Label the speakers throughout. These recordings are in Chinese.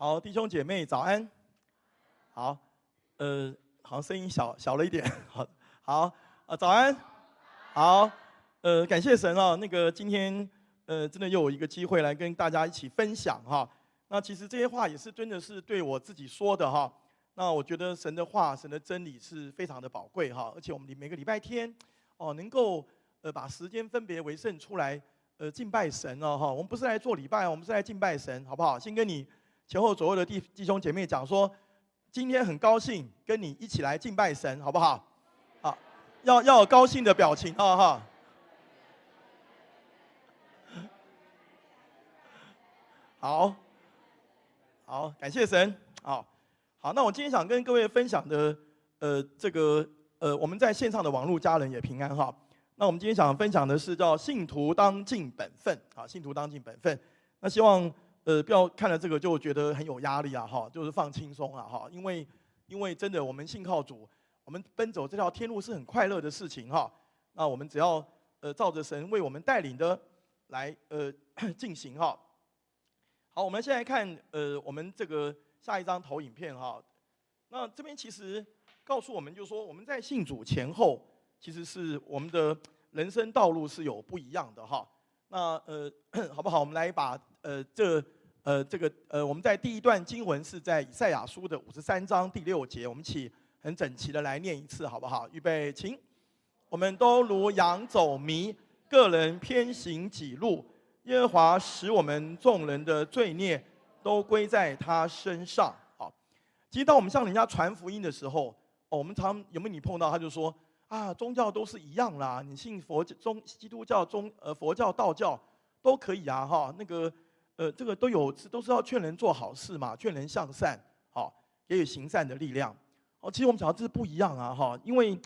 Speaker 1: 好，弟兄姐妹早安。好，呃，好像声音小小了一点。好，好，啊，早安。好，呃，感谢神啊，那个今天呃，真的又有一个机会来跟大家一起分享哈。那其实这些话也是真的是对我自己说的哈。那我觉得神的话，神的真理是非常的宝贵哈。而且我们每个礼拜天哦，能够呃把时间分别为圣出来呃敬拜神哦哈。我们不是来做礼拜，我们是来敬拜神，好不好？先跟你。前后左右的弟弟兄姐妹讲说，今天很高兴跟你一起来敬拜神，好不好？好，要要高兴的表情啊哈。好，好，感谢神。好，好，那我今天想跟各位分享的，呃，这个呃，我们在线上的网络家人也平安哈。那我们今天想分享的是叫信徒当尽本分啊，信徒当尽本分。那希望。呃，不要看了这个就觉得很有压力啊，哈，就是放轻松啊，哈，因为，因为真的我们信靠主，我们奔走这条天路是很快乐的事情，哈。那我们只要呃照着神为我们带领的来呃 进行，哈。好，我们现在看呃我们这个下一张投影片，哈。那这边其实告诉我们，就是说我们在信主前后，其实是我们的人生道路是有不一样的，哈。那呃 好不好？我们来把呃这。呃，这个呃，我们在第一段经文是在以赛亚书的五十三章第六节，我们起很整齐的来念一次，好不好？预备，请。我们都如羊走迷，个人偏行己路，耶和华使我们众人的罪孽都归在他身上。好，其实当我们向人家传福音的时候，哦，我们常有没有你碰到他就说啊，宗教都是一样啦，你信佛宗基督教宗呃佛教道教都可以啊，哈，那个。呃，这个都有，都是要劝人做好事嘛，劝人向善，好，也有行善的力量。哦，其实我们讲的这是不一样啊，哈，因为，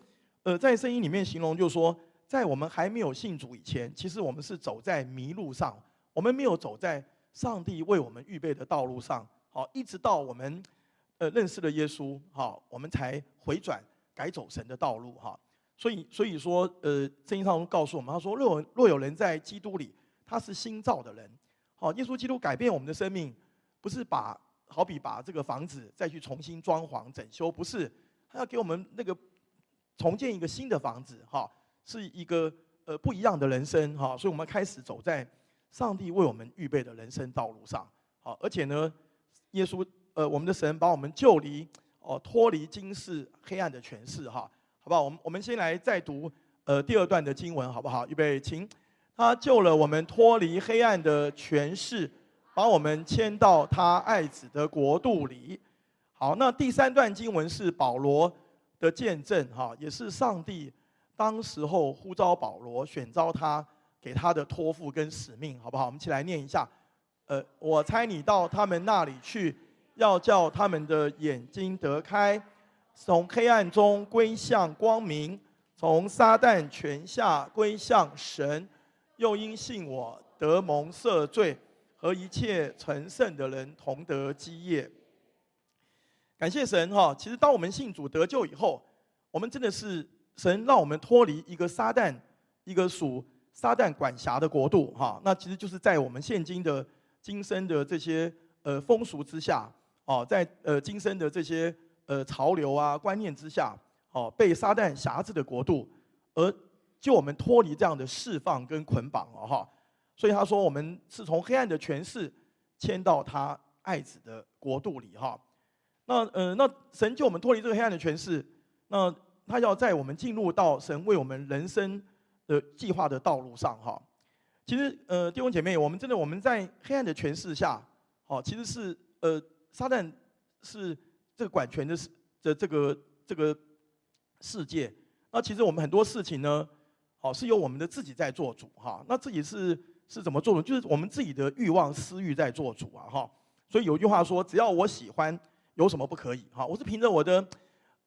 Speaker 1: 呃，在圣经里面形容就是说，在我们还没有信主以前，其实我们是走在迷路上，我们没有走在上帝为我们预备的道路上，好，一直到我们，呃，认识了耶稣，好，我们才回转改走神的道路，哈。所以，所以说，呃，圣经上告诉我们，他说，若若有人在基督里，他是新造的人。哦，耶稣基督改变我们的生命，不是把好比把这个房子再去重新装潢整修，不是，他要给我们那个重建一个新的房子，哈，是一个呃不一样的人生，哈，所以我们开始走在上帝为我们预备的人生道路上，好，而且呢，耶稣呃我们的神把我们救离哦脱离今世黑暗的权势，哈，好不好？我们我们先来再读呃第二段的经文，好不好？预备，请。他救了我们脱离黑暗的权势，把我们迁到他爱子的国度里。好，那第三段经文是保罗的见证，哈，也是上帝当时候呼召保罗、选召他给他的托付跟使命，好不好？我们一起来念一下。呃，我猜你到他们那里去，要叫他们的眼睛得开，从黑暗中归向光明，从撒旦权下归向神。又因信我得蒙赦罪，和一切成圣的人同得基业。感谢神哈！其实当我们信主得救以后，我们真的是神让我们脱离一个撒旦、一个属撒旦管辖的国度哈。那其实就是在我们现今的今生的这些呃风俗之下哦，在呃今生的这些呃潮流啊观念之下哦，被撒旦辖制的国度而。就我们脱离这样的释放跟捆绑了哈，所以他说我们是从黑暗的权势迁到他爱子的国度里哈。那呃，那神就我们脱离这个黑暗的权势，那他要在我们进入到神为我们人生的计划的道路上哈。其实呃，弟兄姐妹，我们真的我们在黑暗的权势下，好，其实是呃，撒旦是这个管权的的这个这个世界。那其实我们很多事情呢。好，是由我们的自己在做主哈。那自己是是怎么做的？就是我们自己的欲望私欲在做主啊哈。所以有句话说，只要我喜欢，有什么不可以？哈，我是凭着我的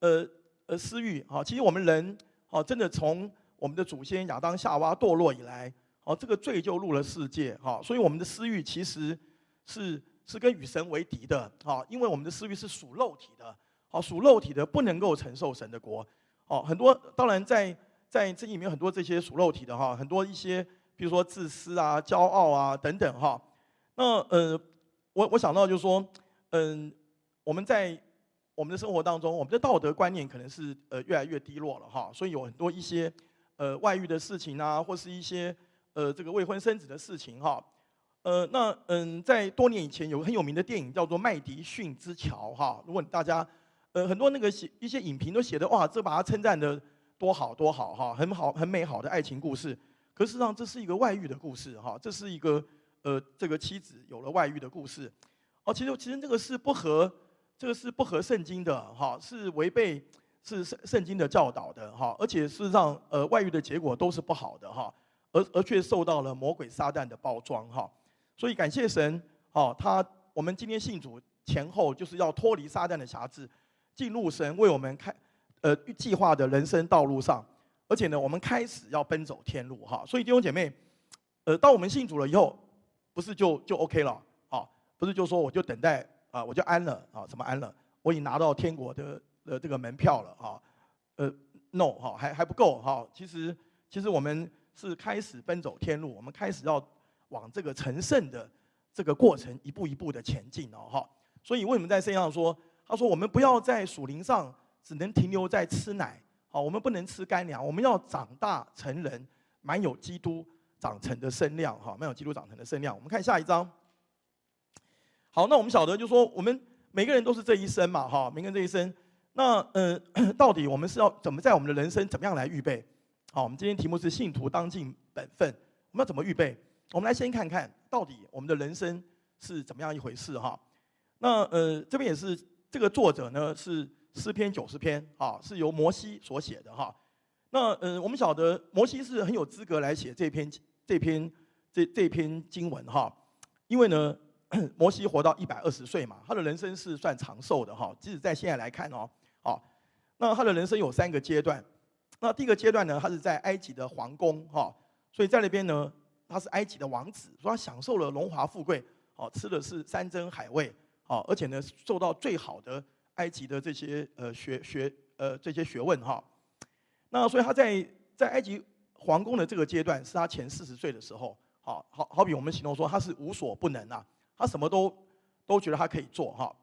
Speaker 1: 呃呃私欲哈。其实我们人好，真的从我们的祖先亚当夏娃堕落以来，哦，这个罪就入了世界哈。所以我们的私欲其实是是跟与神为敌的哈，因为我们的私欲是属肉体的，好，属肉体的不能够承受神的国。哦，很多当然在。在这里面很多这些属肉体的哈，很多一些，比如说自私啊、骄傲啊等等哈。那呃，我我想到就是说，嗯，我们在我们的生活当中，我们的道德观念可能是呃越来越低落了哈，所以有很多一些呃外遇的事情啊，或是一些呃这个未婚生子的事情哈。呃，那嗯，在多年以前有个很有名的电影叫做《麦迪逊之桥》哈。如果大家呃很多那个写一些影评都写的哇，这把它称赞的多好多好哈，很好很美好的爱情故事。可事实上这是一个外遇的故事哈，这是一个呃这个妻子有了外遇的故事。哦，其实其实这个是不合这个是不合圣经的哈，是违背是圣圣经的教导的哈，而且事实上呃外遇的结果都是不好的哈，而而却受到了魔鬼撒旦的包装哈。所以感谢神，哦，他我们今天信主前后就是要脱离撒旦的辖制，进入神为我们开呃计划的人生道路上，而且呢，我们开始要奔走天路哈。所以弟兄姐妹，呃，当我们信主了以后，不是就就 OK 了，啊，不是就说我就等待啊，我就安了啊，什么安了？我已经拿到天国的呃这个门票了啊，呃，no 哈，还还不够哈。其实其实我们是开始奔走天路，我们开始要。往这个成圣的这个过程一步一步的前进哦，哈，所以为什么在圣经上说，他说我们不要在属灵上只能停留在吃奶，好，我们不能吃干粮，我们要长大成人，满有基督长成的身量，哈，满有基督长成的身量。我们看下一章。好，那我们晓得就是说，我们每个人都是这一生嘛，哈，每个人这一生，那呃，到底我们是要怎么在我们的人生怎么样来预备？好，我们今天题目是信徒当尽本分，我们要怎么预备？我们来先看看到底我们的人生是怎么样一回事哈。那呃这边也是这个作者呢是诗篇九十篇啊，是由摩西所写的哈。那呃我们晓得摩西是很有资格来写这篇这篇这这篇经文哈，因为呢摩西活到一百二十岁嘛，他的人生是算长寿的哈。即使在现在来看哦，好，那他的人生有三个阶段。那第一个阶段呢，他是在埃及的皇宫哈，所以在那边呢。他是埃及的王子，所以他享受了荣华富贵，哦，吃的是山珍海味，哦，而且呢，受到最好的埃及的这些呃学学呃这些学问哈。那所以他在在埃及皇宫的这个阶段，是他前四十岁的时候，好好好比我们形容说他是无所不能啊，他什么都都觉得他可以做哈。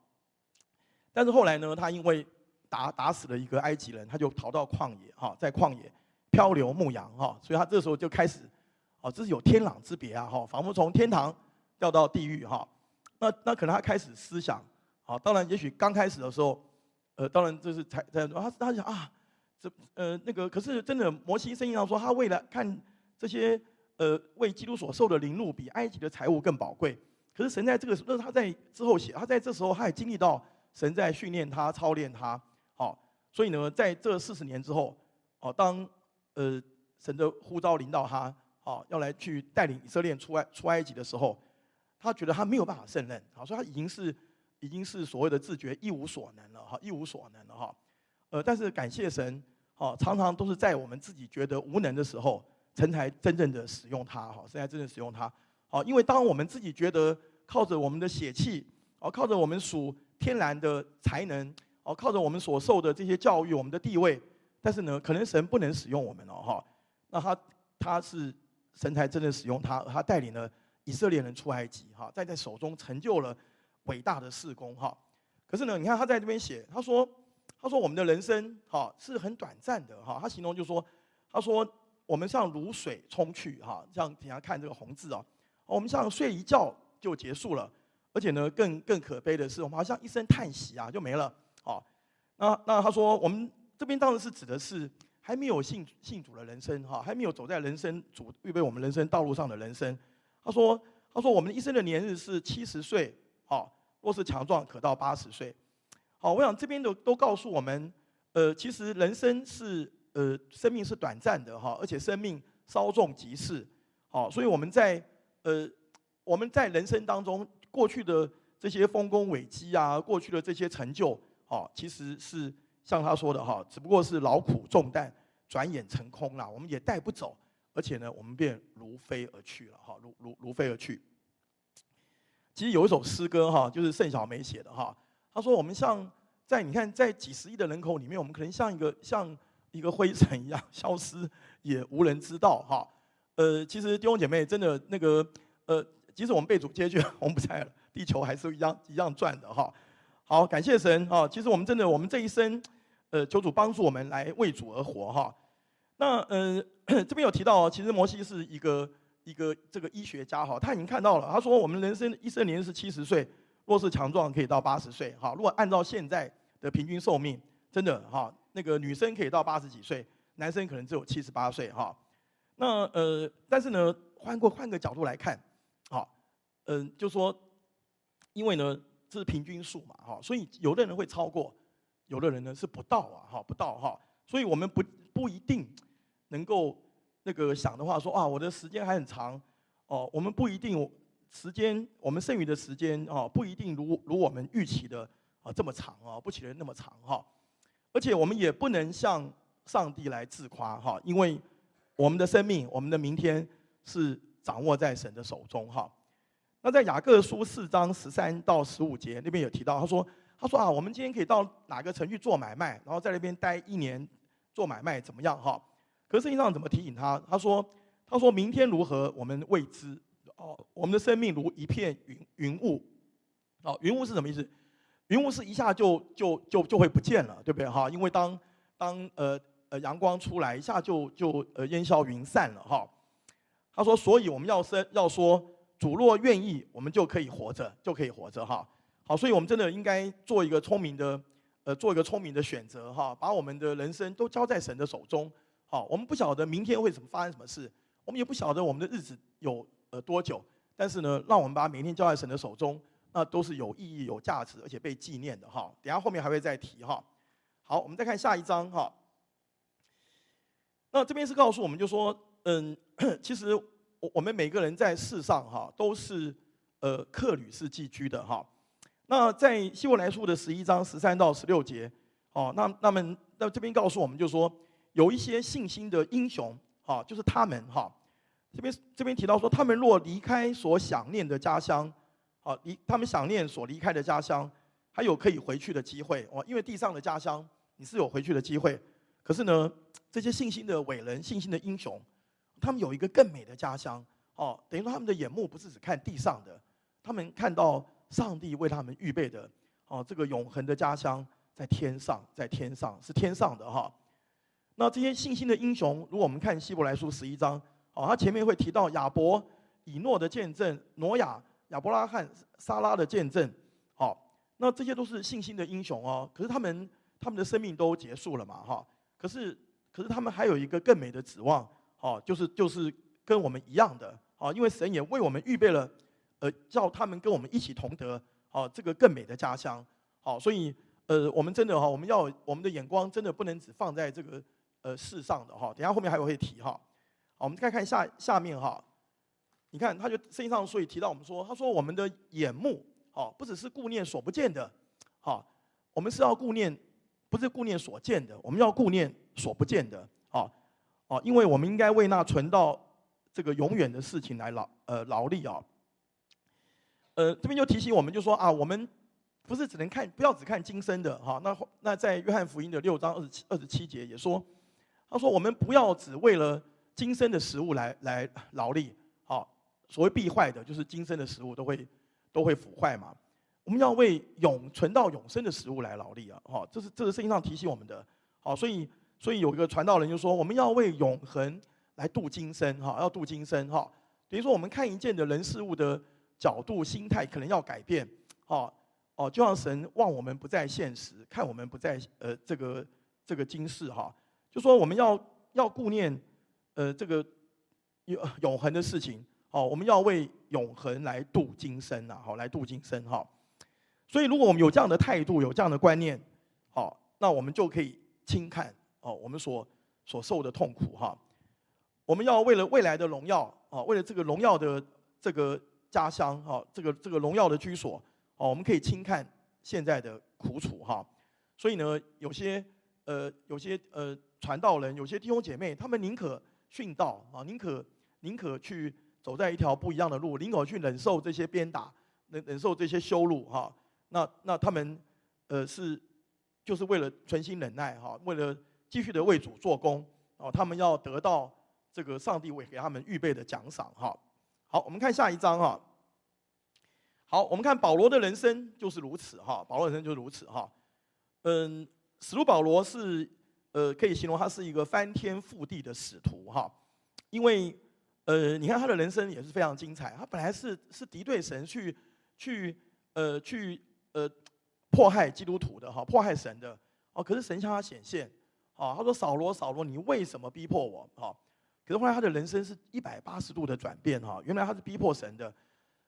Speaker 1: 但是后来呢，他因为打打死了一个埃及人，他就逃到旷野哈，在旷野漂流牧羊哈，所以他这时候就开始。哦，这是有天壤之别啊！哈，仿佛从天堂掉到地狱哈。那那可能他开始思想，好，当然也许刚开始的时候，呃，当然这是才在他他想啊，这呃那个可是真的摩西圣经上说，他为了看这些呃为基督所受的凌辱，比埃及的财物更宝贵。可是神在这个时候，那是他在之后写，他在这时候他也经历到神在训练他、操练他。好，所以呢，在这四十年之后，哦，当呃神的呼召临到他。好，要来去带领以色列出埃出埃及的时候，他觉得他没有办法胜任，好，所以他已经是已经是所谓的自觉一无所能了，哈，一无所能了，哈，呃，但是感谢神，哦，常常都是在我们自己觉得无能的时候，神才真正的使用他，哈，神才真正使用他，好，因为当我们自己觉得靠着我们的血气，哦，靠着我们属天然的才能，哦，靠着我们所受的这些教育，我们的地位，但是呢，可能神不能使用我们了，哈，那他他是。神才真的使用他，他带领了以色列人出埃及，哈，在在手中成就了伟大的事工，哈。可是呢，你看他在这边写，他说，他说我们的人生，哈，是很短暂的，哈。他形容就说，他说我们像如水冲去，哈，像底下看这个红字啊，我们像睡一觉就结束了，而且呢，更更可悲的是，我们好像一声叹息啊就没了，好。那那他说，我们这边当然是指的是。还没有信信主的人生哈，还没有走在人生主预备我们人生道路上的人生。他说：“他说我们一生的年日是七十岁，好，若是强壮可到八十岁。好，我想这边都都告诉我们，呃，其实人生是呃生命是短暂的哈，而且生命稍纵即逝。好，所以我们在呃我们在人生当中过去的这些丰功伟绩啊，过去的这些成就，好，其实是。”像他说的哈，只不过是劳苦重担，转眼成空了。我们也带不走，而且呢，我们便如飞而去了哈，如如如飞而去。其实有一首诗歌哈，就是盛小梅写的哈。他说：“我们像在你看，在几十亿的人口里面，我们可能像一个像一个灰尘一样消失，也无人知道哈。呃，其实弟兄姐妹真的那个呃，即使我们被主接去，我们不在了，地球还是一样一样转的哈。好，感谢神哈。其实我们真的，我们这一生，呃，求主帮助我们来为主而活哈。那呃，这边有提到，其实摩西是一个一个这个医学家哈，他已经看到了，他说我们人生一生年是七十岁，若是强壮可以到八十岁哈。如果按照现在的平均寿命，真的哈，那个女生可以到八十几岁，男生可能只有七十八岁哈。那呃，但是呢，换过换个角度来看，好，嗯，就说，因为呢这是平均数嘛哈，所以有的人会超过，有的人呢是不到啊哈，不到哈，所以我们不不一定能够那个想的话说啊，我的时间还很长哦，我们不一定时间，我们剩余的时间哦不一定如如我们预期的啊这么长啊，不期的那么长哈，而且我们也不能向上帝来自夸哈，因为。我们的生命，我们的明天是掌握在神的手中哈。那在雅各书四章十三到十五节那边有提到，他说：“他说啊，我们今天可以到哪个城去做买卖，然后在那边待一年做买卖怎么样哈？”可是圣经上怎么提醒他？他说：“他说明天如何，我们未知哦。我们的生命如一片云云雾哦，云雾是什么意思？云雾是一下就就就就会不见了，对不对哈？因为当当呃。”呃，阳光出来一下就就呃烟消云散了哈。他说，所以我们要生要说，主若愿意，我们就可以活着，就可以活着哈。好，所以我们真的应该做一个聪明的，呃，做一个聪明的选择哈，把我们的人生都交在神的手中。好，我们不晓得明天会怎么发生什么事，我们也不晓得我们的日子有呃多久，但是呢，让我们把每天交在神的手中，那都是有意义、有价值，而且被纪念的哈。等下后面还会再提哈。好，我们再看下一章哈。那这边是告诉我们，就说，嗯，其实我我们每个人在世上哈，都是呃客旅是寄居的哈。那在希伯来书的十一章十三到十六节，哦，那那么那这边告诉我们，就说有一些信心的英雄，哈，就是他们哈。这边这边提到说，他们若离开所想念的家乡，啊，离他们想念所离开的家乡，还有可以回去的机会哦，因为地上的家乡你是有回去的机会。可是呢，这些信心的伟人、信心的英雄，他们有一个更美的家乡哦。等于说，他们的眼目不是只看地上的，他们看到上帝为他们预备的哦，这个永恒的家乡在天上，在天上是天上的哈。那这些信心的英雄，如果我们看希伯来书十一章哦，他前面会提到亚伯、以诺的见证，挪亚、亚伯拉罕、撒拉的见证，好，那这些都是信心的英雄哦。可是他们他们的生命都结束了嘛哈。可是，可是他们还有一个更美的指望，哦，就是就是跟我们一样的，哦，因为神也为我们预备了，呃，叫他们跟我们一起同得，哦，这个更美的家乡，好，所以，呃，我们真的哈，我们要我们的眼光真的不能只放在这个呃世上的哈，等下后面还有会提哈，好，我们再看下下面哈，你看他就圣经上所以提到我们说，他说我们的眼目，哦，不只是顾念所不见的，好，我们是要顾念。不是顾念所见的，我们要顾念所不见的，啊，啊，因为我们应该为那存到这个永远的事情来劳呃劳力啊。呃，这边就提醒我们，就说啊，我们不是只能看，不要只看今生的哈。那那在约翰福音的六章二十七二十七节也说，他说我们不要只为了今生的食物来来劳力，好，所谓必坏的，就是今生的食物都会都会腐坏嘛。我们要为永存到永生的食物来劳力啊！哈，这是这是圣经上提醒我们的。好，所以所以有一个传道人就说，我们要为永恒来度今生，哈，要度今生，哈。等于说，我们看一件的人事物的角度、心态，可能要改变。好，哦，就像神望我们不在现实，看我们不在呃这个这个今世，哈。就说我们要要顾念呃这个永永恒的事情。好，我们要为永恒来度今生啊！好，来度今生，哈。所以，如果我们有这样的态度，有这样的观念，好，那我们就可以轻看哦，我们所所受的痛苦哈。我们要为了未来的荣耀啊，为了这个荣耀的这个家乡哈，这个这个荣耀的居所哦，我们可以轻看现在的苦楚哈。所以呢，有些呃，有些呃传道人，有些弟兄姐妹，他们宁可殉道啊，宁可宁可去走在一条不一样的路，宁可去忍受这些鞭打，忍忍受这些羞辱哈。那那他们，呃，是就是为了存心忍耐哈，为了继续的为主做工哦，他们要得到这个上帝为给他们预备的奖赏哈。好，我们看下一章哈。好，我们看保罗的人生就是如此哈，保罗人生就是如此哈。嗯，使徒保罗是呃，可以形容他是一个翻天覆地的使徒哈，因为呃，你看他的人生也是非常精彩，他本来是是敌对神去去呃去呃迫害基督徒的哈，迫害神的哦，可是神向他显现，啊，他说扫罗扫罗，你为什么逼迫我？哈。可是后来他的人生是一百八十度的转变哈，原来他是逼迫神的，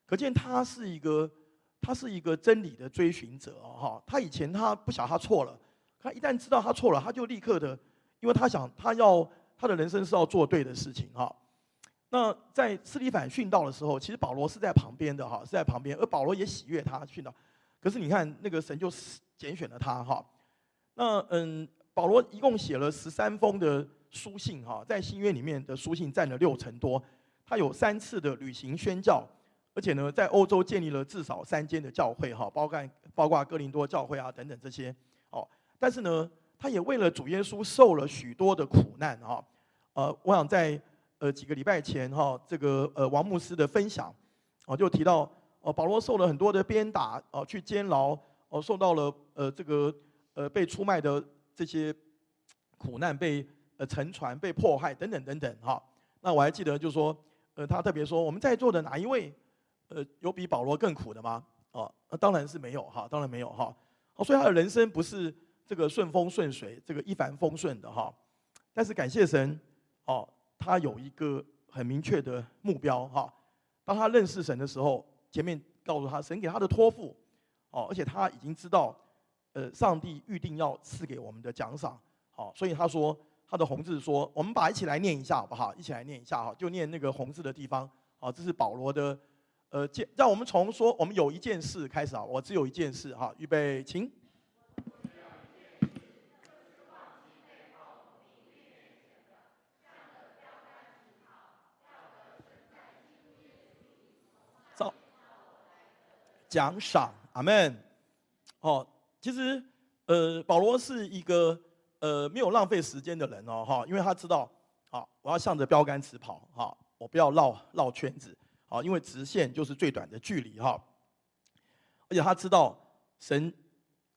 Speaker 1: 可见他是一个他是一个真理的追寻者哈。他以前他不晓他错了，他一旦知道他错了，他就立刻的，因为他想他要他的人生是要做对的事情哈。那在斯提反殉道的时候，其实保罗是在旁边的哈，是在旁边，而保罗也喜悦他殉道。可是你看那个神就拣选了他哈。那嗯，保罗一共写了十三封的。书信哈，在新约里面的书信占了六成多，他有三次的旅行宣教，而且呢，在欧洲建立了至少三间的教会哈，包括包括哥林多教会啊等等这些哦。但是呢，他也为了主耶稣受了许多的苦难哈。呃，我想在呃几个礼拜前哈，这个呃王牧师的分享哦，就提到哦，保罗受了很多的鞭打哦，去监牢哦，受到了呃这个呃被出卖的这些苦难被。呃，沉船被迫害等等等等哈。那我还记得，就是说，呃，他特别说，我们在座的哪一位，呃，有比保罗更苦的吗？哦，那当然是没有哈，当然没有哈。哦，所以他的人生不是这个顺风顺水，这个一帆风顺的哈。但是感谢神，哦，他有一个很明确的目标哈。当他认识神的时候，前面告诉他，神给他的托付，哦，而且他已经知道，呃，上帝预定要赐给我们的奖赏，好，所以他说。他的红字说：“我们把一起来念一下好不好？一起来念一下哈，就念那个红字的地方。好，这是保罗的，呃，件让我们从说我们有一件事开始啊。我只有一件事哈，预备，请。走，奖赏，阿门。哦，其实呃，保罗是一个。呃，没有浪费时间的人哦，哈，因为他知道，好，我要向着标杆直跑，哈，我不要绕绕圈子，好，因为直线就是最短的距离，哈。而且他知道，神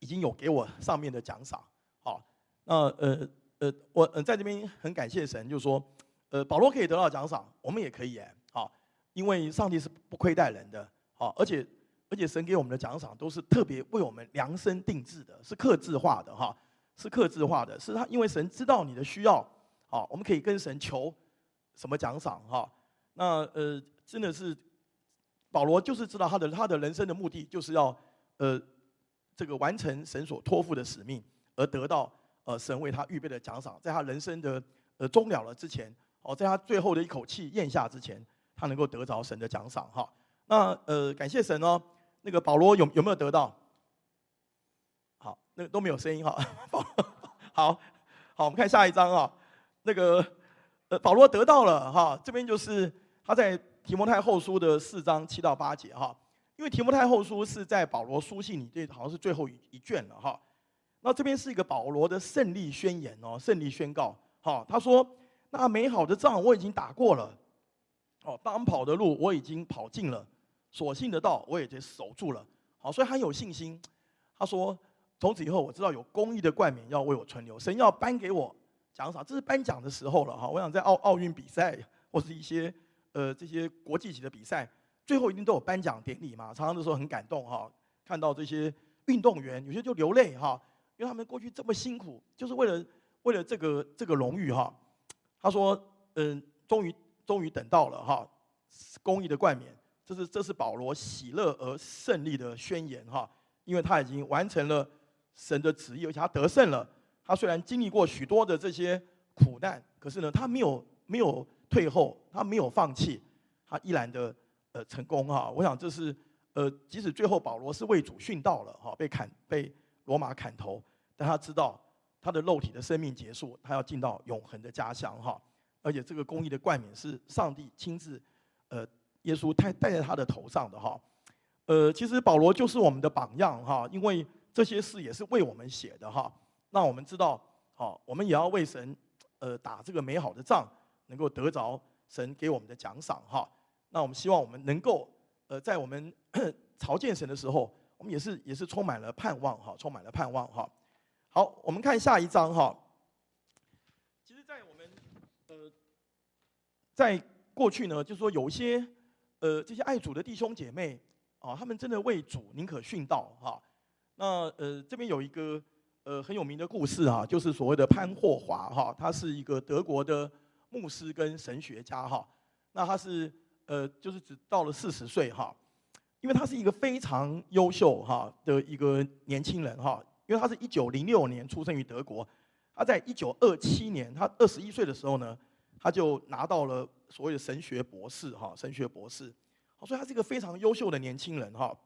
Speaker 1: 已经有给我上面的奖赏，好，那呃呃，我呃在这边很感谢神，就是说，呃，保罗可以得到奖赏，我们也可以哎，好，因为上帝是不亏待人的，好，而且而且神给我们的奖赏都是特别为我们量身定制的，是客制化的，哈。是客制化的，是他因为神知道你的需要，好，我们可以跟神求什么奖赏哈？那呃，真的是保罗就是知道他的他的人生的目的就是要呃这个完成神所托付的使命，而得到呃神为他预备的奖赏，在他人生的呃终了了之前，哦，在他最后的一口气咽下之前，他能够得着神的奖赏哈。那呃感谢神哦，那个保罗有有没有得到？好那个都没有声音哈，好，好，我们看下一章啊。那个呃，保罗得到了哈，这边就是他在提摩太后书的四章七到八节哈。因为提摩太后书是在保罗书信里，这好像是最后一一卷了哈。那这边是一个保罗的胜利宣言哦，胜利宣告。好，他说：“那美好的仗我已经打过了，哦，当跑的路我已经跑尽了，所信的道我也就守住了。”好，所以他有信心。他说。从此以后，我知道有公益的冠冕要为我存留，神要颁给我奖赏，这是颁奖的时候了哈。我想在奥奥运比赛或是一些呃这些国际级的比赛，最后一定都有颁奖典礼嘛。常常的时候很感动哈，看到这些运动员有些就流泪哈，因为他们过去这么辛苦，就是为了为了这个这个荣誉哈。他说嗯，终于终于等到了哈，公益的冠冕，这是这是保罗喜乐而胜利的宣言哈，因为他已经完成了。神的旨意，而且他得胜了。他虽然经历过许多的这些苦难，可是呢，他没有没有退后，他没有放弃，他依然的呃成功哈。我想这是呃，即使最后保罗是为主殉道了哈，被砍被罗马砍头，但他知道他的肉体的生命结束，他要进到永恒的家乡哈。而且这个公义的冠冕是上帝亲自呃耶稣戴戴在他的头上的哈。呃，其实保罗就是我们的榜样哈，因为。这些事也是为我们写的哈，那我们知道，好，我们也要为神，呃，打这个美好的仗，能够得着神给我们的奖赏哈。那我们希望我们能够，呃，在我们 朝见神的时候，我们也是也是充满了盼望哈，充满了盼望哈。好，我们看下一章哈。其实，在我们呃，在过去呢，就是说有一些呃这些爱主的弟兄姐妹啊，他们真的为主宁可殉道哈。那呃这边有一个呃很有名的故事啊，就是所谓的潘霍华哈，他是一个德国的牧师跟神学家哈。那他是呃就是只到了四十岁哈，因为他是一个非常优秀哈的一个年轻人哈。因为他是一九零六年出生于德国，他在一九二七年，他二十一岁的时候呢，他就拿到了所谓的神学博士，哈，神学博士，所以他是一个非常优秀的年轻人，哈。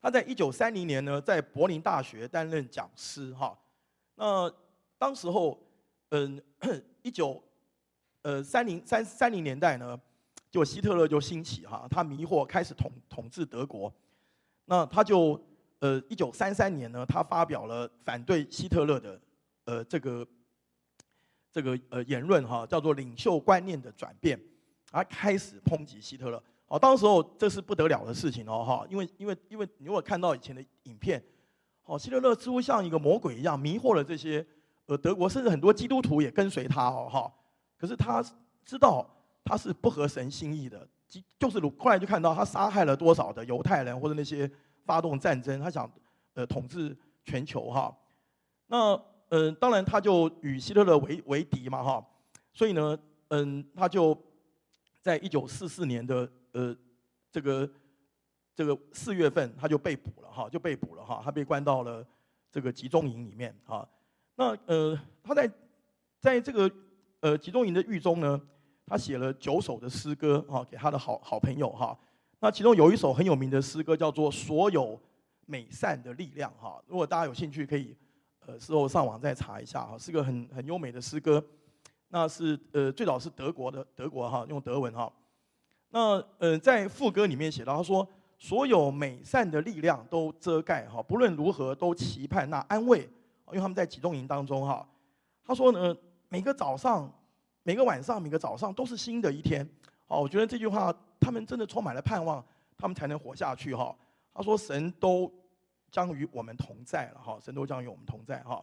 Speaker 1: 他在一九三零年呢，在柏林大学担任讲师，哈。那当时候，嗯，一九呃三零三三零年代呢，就希特勒就兴起，哈，他迷惑开始统统治德国，那他就。呃，一九三三年呢，他发表了反对希特勒的，呃，这个这个呃言论哈，叫做领袖观念的转变，而开始抨击希特勒。哦，当时候这是不得了的事情哦哈，因为因为因为你如果看到以前的影片，哦，希特勒似乎像一个魔鬼一样迷惑了这些呃德国，甚至很多基督徒也跟随他哦哈。可是他知道他是不合神心意的，就是如后来就看到他杀害了多少的犹太人或者那些。发动战争，他想呃统治全球哈。那嗯、当然他就与希特勒为为敌嘛哈。所以呢，嗯，他就在一九四四年的呃这个这个四月份，他就被捕了哈，就被捕了哈。他被关到了这个集中营里面哈。那呃，他在在这个呃集中营的狱中呢，他写了九首的诗歌哈，给他的好好朋友哈。那其中有一首很有名的诗歌，叫做《所有美善的力量》哈。如果大家有兴趣，可以呃事后上网再查一下哈，是个很很优美的诗歌。那是呃最早是德国的德国哈，用德文哈。那呃在副歌里面写到，他说：“所有美善的力量都遮盖哈，不论如何都期盼那安慰。”因为他们在集中营当中哈。他说呢，每个早上、每个晚上、每个早上都是新的一天。好，我觉得这句话。他们真的充满了盼望，他们才能活下去哈。他说：“神都将与我们同在了哈，神都将与我们同在哈。”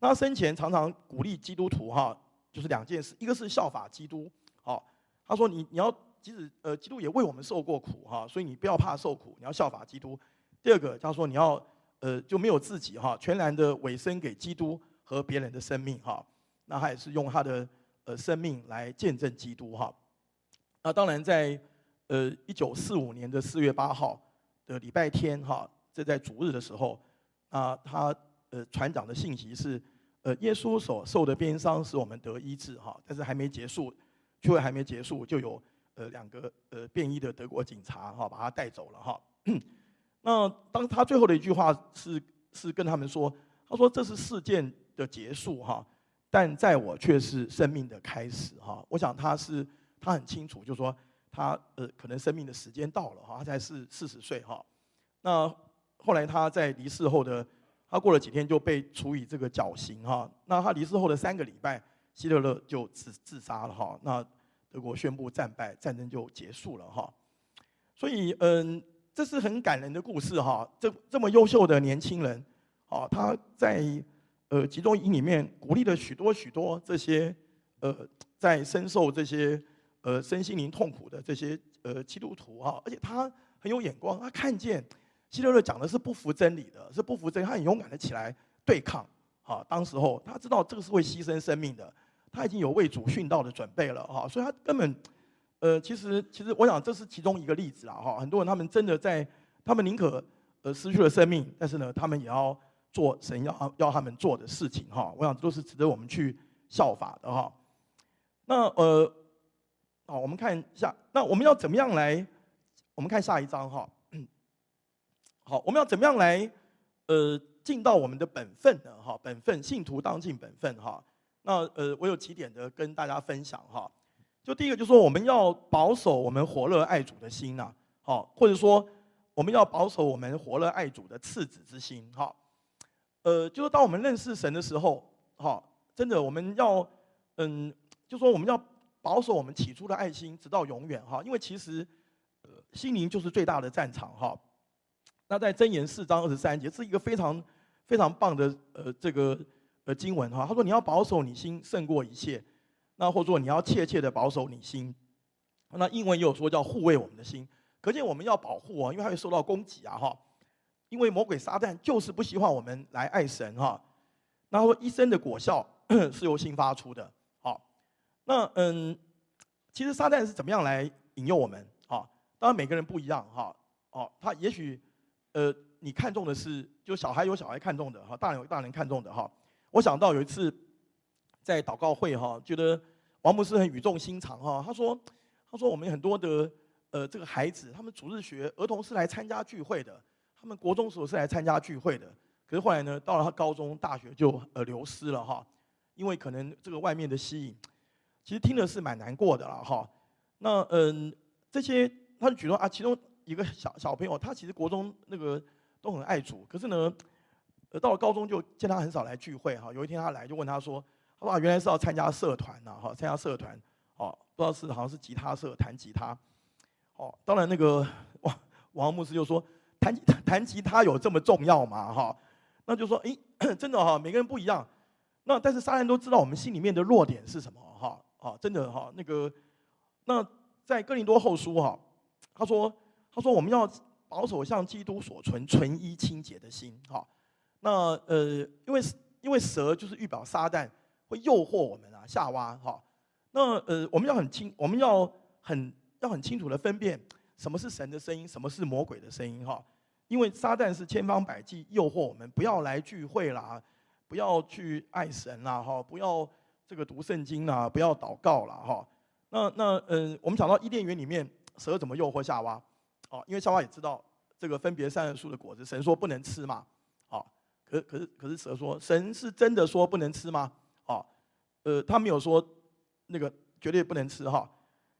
Speaker 1: 那生前常常鼓励基督徒哈，就是两件事，一个是效法基督，好，他说：“你你要即使呃，基督也为我们受过苦哈，所以你不要怕受苦，你要效法基督。”第二个他说：“你要呃就没有自己哈，全然的委身给基督和别人的生命哈。”那他也是用他的呃生命来见证基督哈。那当然在。呃，一九四五年的四月八号的礼拜天，哈，这在主日的时候，啊，他呃船长的信息是，呃，耶稣所受的鞭伤使我们得医治，哈，但是还没结束，聚会还没结束，就有呃两个呃便衣的德国警察，哈，把他带走了，哈。那当他最后的一句话是是跟他们说，他说这是事件的结束，哈，但在我却是生命的开始，哈。我想他是他很清楚，就说。他呃，可能生命的时间到了哈，他才是四十岁哈。那后来他在离世后的，他过了几天就被处以这个绞刑哈。那他离世后的三个礼拜，希特勒就自自杀了哈。那德国宣布战败，战争就结束了哈。所以嗯，这是很感人的故事哈。这这么优秀的年轻人，啊，他在呃集中营里面鼓励了许多许多这些呃在深受这些。呃，身心灵痛苦的这些呃基督徒哈，而且他很有眼光，他看见希特勒讲的是不服真理的，是不服真理，他很勇敢的起来对抗。哈，当时候他知道这个是会牺牲生命的，他已经有为主殉道的准备了哈，所以他根本呃，其实其实我想这是其中一个例子啦哈。很多人他们真的在，他们宁可呃失去了生命，但是呢，他们也要做神要要他们做的事情哈。我想这都是值得我们去效法的哈。那呃。好，我们看一下，那我们要怎么样来？我们看下一章哈。好，我们要怎么样来？呃，尽到我们的本分呢？哈，本分，信徒当尽本分哈。那呃，我有几点的跟大家分享哈。就第一个，就是说我们要保守我们火热爱主的心呐，好，或者说我们要保守我们火热爱主的赤子之心哈。呃，就是当我们认识神的时候，哈，真的我们要，嗯，就说我们要。保守我们起初的爱心，直到永远哈。因为其实，呃心灵就是最大的战场哈。那在箴言四章二十三节，是一个非常非常棒的呃这个呃经文哈。他说你要保守你心胜过一切，那或者说你要切切的保守你心。那英文也有说叫护卫我们的心，可见我们要保护啊，因为它会受到攻击啊哈。因为魔鬼撒旦就是不希望我们来爱神哈。那他说一生的果效 是由心发出的。好，那嗯，其实撒旦是怎么样来引诱我们啊？当然每个人不一样哈。哦，他也许呃你看重的是，就小孩有小孩看重的哈，大人有大人看重的哈。我想到有一次在祷告会哈，觉得王牧师很语重心长哈，他说。他说：“我们很多的呃，这个孩子，他们主日学儿童是来参加聚会的，他们国中时候是来参加聚会的。可是后来呢，到了他高中、大学就呃流失了哈，因为可能这个外面的吸引，其实听的是蛮难过的了哈。那嗯，这些他就举说啊，其中一个小小朋友，他其实国中那个都很爱主，可是呢，呃，到了高中就见他很少来聚会哈。有一天他来就问他说：，他说啊，原来是要参加社团呐哈，参加社团。”哦，不知道是好像是吉他社弹吉他，哦，当然那个王王牧师就说弹弹吉他有这么重要吗？哈，那就说哎，真的哈，每个人不一样。那但是撒旦都知道我们心里面的弱点是什么？哈，哦，真的哈，那个那在哥林多后书哈，他说他说我们要保守像基督所存纯一清洁的心。哈，那呃，因为因为蛇就是预表撒旦会诱惑我们啊，夏娃哈。那呃，我们要很清，我们要很要很清楚的分辨什么是神的声音，什么是魔鬼的声音哈。因为撒旦是千方百计诱惑我们，不要来聚会啦，不要去爱神啦哈，不要这个读圣经啦，不要祷告啦哈。那那呃，我们讲到伊甸园里面，蛇怎么诱惑夏娃？哦，因为夏娃也知道这个分别善恶树的果子，神说不能吃嘛。哦，可可是可是蛇说，神是真的说不能吃吗？哦，呃，他没有说。那个绝对不能吃哈，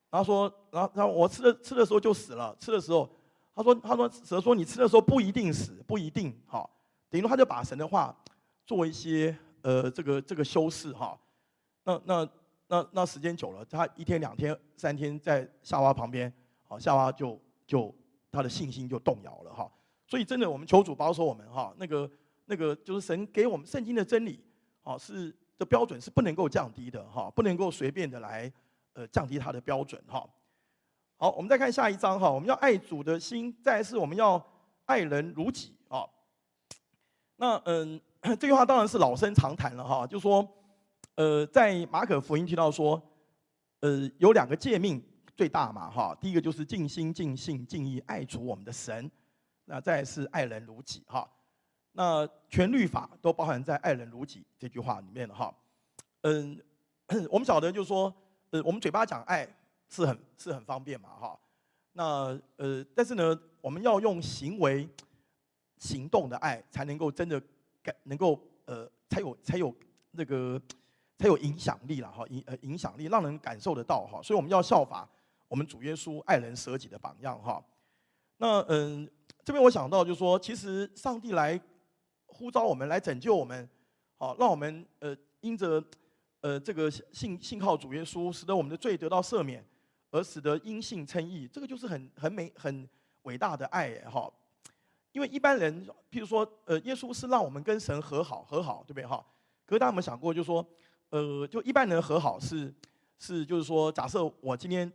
Speaker 1: 然后说，然后然后我吃的吃的时候就死了，吃的时候，他说他说蛇说你吃的时候不一定死，不一定哈，等于他就把神的话做一些呃这个这个修饰哈，那那那那时间久了，他一天两天三天在夏娃旁边，好夏娃就就他的信心就动摇了哈，所以真的我们求主保守我们哈，那个那个就是神给我们圣经的真理，啊是。的标准是不能够降低的哈，不能够随便的来呃降低它的标准哈。好，我们再看下一章哈，我们要爱主的心，再是我们要爱人如己啊。那嗯，这句话当然是老生常谈了哈，就说呃，在马可福音提到说，呃，有两个诫命最大嘛哈，第一个就是尽心尽性尽意爱主我们的神，那再是爱人如己哈。那全律法都包含在“爱人如己”这句话里面了哈。嗯，我们晓得就是说，呃，我们嘴巴讲爱是很是很方便嘛哈。那呃，但是呢，我们要用行为、行动的爱，才能够真的感，能够呃，才有才有那个才有影响力了哈。影呃影响力让人感受得到哈。所以我们要效法我们主耶稣爱人舍己的榜样哈。那嗯，这边我想到就是说，其实上帝来。呼召我们来拯救我们，好，让我们呃因着呃这个信信靠主耶稣，使得我们的罪得到赦免，而使得因信称义，这个就是很很美很伟大的爱哈。因为一般人，譬如说呃耶稣是让我们跟神和好和好，对不对哈？可是大家有没有想过，就是说呃就一般人和好是是就是说，假设我今天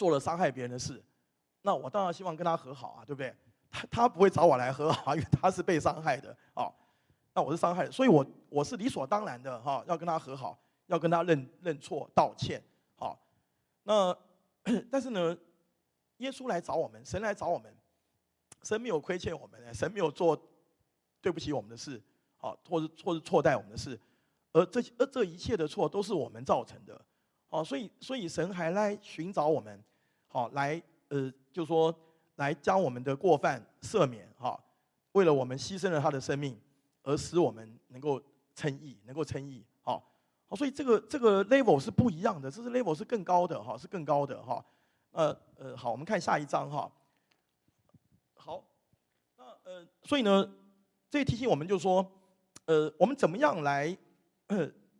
Speaker 1: 做了伤害别人的事，那我当然希望跟他和好啊，对不对？他他不会找我来和好，因为他是被伤害的哦。那我是伤害的，所以我我是理所当然的哈，要跟他和好，要跟他认认错道歉。好，那 但是呢，耶稣来找我们，神来找我们，神没有亏欠我们，神没有做对不起我们的事，好，或是或是错待我们的事，而这而这一切的错都是我们造成的。哦，所以所以神还来寻找我们，好，来呃，就说。来将我们的过犯赦免，哈，为了我们牺牲了他的生命，而使我们能够称义，能够称义，好，好，所以这个这个 level 是不一样的，这是 level 是更高的，哈，是更高的，哈，呃呃，好，我们看下一章，哈，好，那呃，所以呢，这提醒我们就是说，呃，我们怎么样来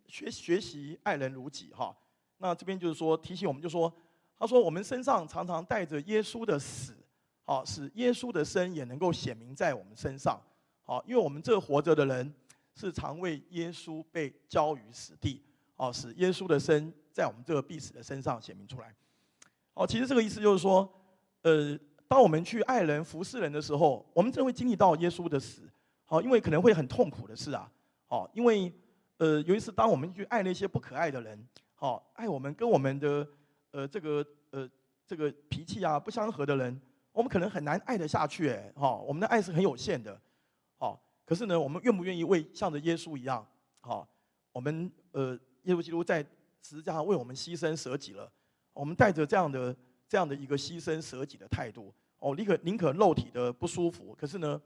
Speaker 1: 学学习爱人如己，哈，那这边就是说提醒我们就说，他说我们身上常常带着耶稣的死，好，使耶稣的生也能够显明在我们身上，好，因为我们这活着的人是常为耶稣被交于死地，好，使耶稣的生在我们这个必死的身上显明出来。哦，其实这个意思就是说，呃，当我们去爱人、服侍人的时候，我们真会经历到耶稣的死，好，因为可能会很痛苦的事啊，好，因为。呃，有一次，当我们去爱那些不可爱的人，好，爱我们跟我们的呃这个呃这个脾气啊不相合的人，我们可能很难爱得下去，哎，哈，我们的爱是很有限的，好，可是呢，我们愿不愿意为像着耶稣一样，好，我们呃耶稣基督在十字架上为我们牺牲舍己了，我们带着这样的这样的一个牺牲舍己的态度，哦，宁可宁可肉体的不舒服，可是呢，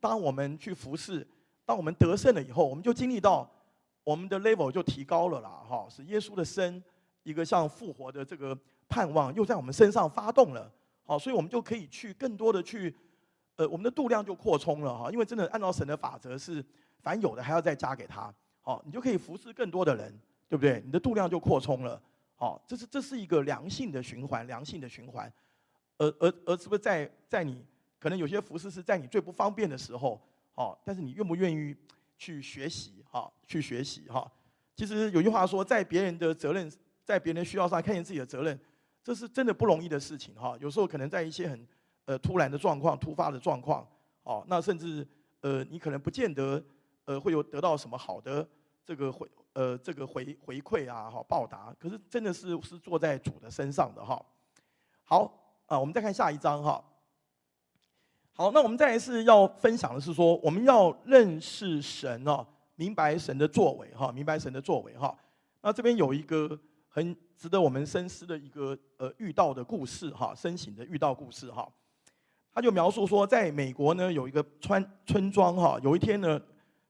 Speaker 1: 当我们去服侍，当我们得胜了以后，我们就经历到。我们的 level 就提高了啦，哈，是耶稣的生，一个像复活的这个盼望，又在我们身上发动了，好，所以我们就可以去更多的去，呃，我们的度量就扩充了哈，因为真的按照神的法则是，凡有的还要再加给他，好，你就可以服侍更多的人，对不对？你的度量就扩充了，好，这是这是一个良性的循环，良性的循环，而而而是不是在在你可能有些服侍是在你最不方便的时候，好，但是你愿不愿意？去学习哈，去学习哈。其实有句话说，在别人的责任，在别人需要上看见自己的责任，这是真的不容易的事情哈。有时候可能在一些很呃突然的状况、突发的状况，哦，那甚至呃你可能不见得呃会有得到什么好的这个回呃这个回回馈啊哈报答。可是真的是是坐在主的身上的哈。好啊，我们再看下一章哈。好，那我们再一次要分享的是说，我们要认识神哦，明白神的作为哈，明白神的作为哈。那这边有一个很值得我们深思的一个呃遇到的故事哈，深省的遇到故事哈。他就描述说，在美国呢有一个村村庄哈，有一天呢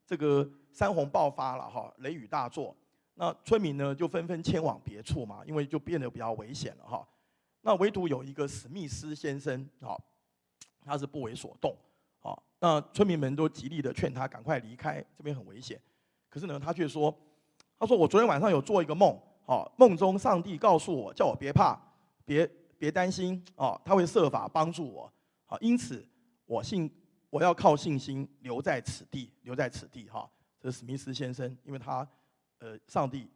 Speaker 1: 这个山洪爆发了哈，雷雨大作，那村民呢就纷纷迁往别处嘛，因为就变得比较危险了哈。那唯独有一个史密斯先生哈。他是不为所动，好，那村民们都极力的劝他赶快离开，这边很危险。可是呢，他却说：“他说我昨天晚上有做一个梦，好，梦中上帝告诉我，叫我别怕，别别担心，哦，他会设法帮助我，好，因此我信，我要靠信心留在此地，留在此地，哈。这是史密斯先生，因为他，呃，上帝，